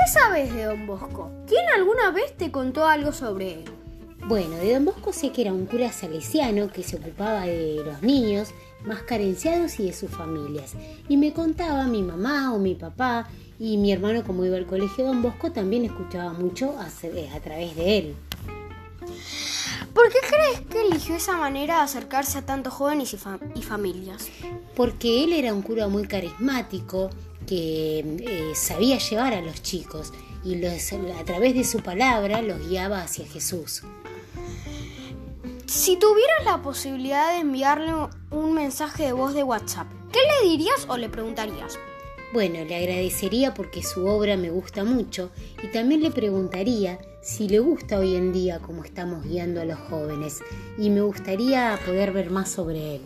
¿Qué sabes de Don Bosco? ¿Quién alguna vez te contó algo sobre él? Bueno, de Don Bosco sé que era un cura salesiano que se ocupaba de los niños más carenciados y de sus familias. Y me contaba mi mamá o mi papá y mi hermano como iba al colegio Don Bosco también escuchaba mucho a, a través de él. ¿Por qué crees que eligió esa manera de acercarse a tantos jóvenes y, familias? Porque él era un cura muy carismático que eh, sabía llevar a los chicos y a través de su palabra los guiaba hacia Jesús. Si tuvieras la posibilidad de enviarle un mensaje de voz de WhatsApp, ¿qué le dirías o le preguntarías? Bueno, le agradecería porque su obra me gusta mucho y también le preguntaría si le gusta hoy en día cómo estamos guiando a los jóvenes y me gustaría poder ver más sobre él.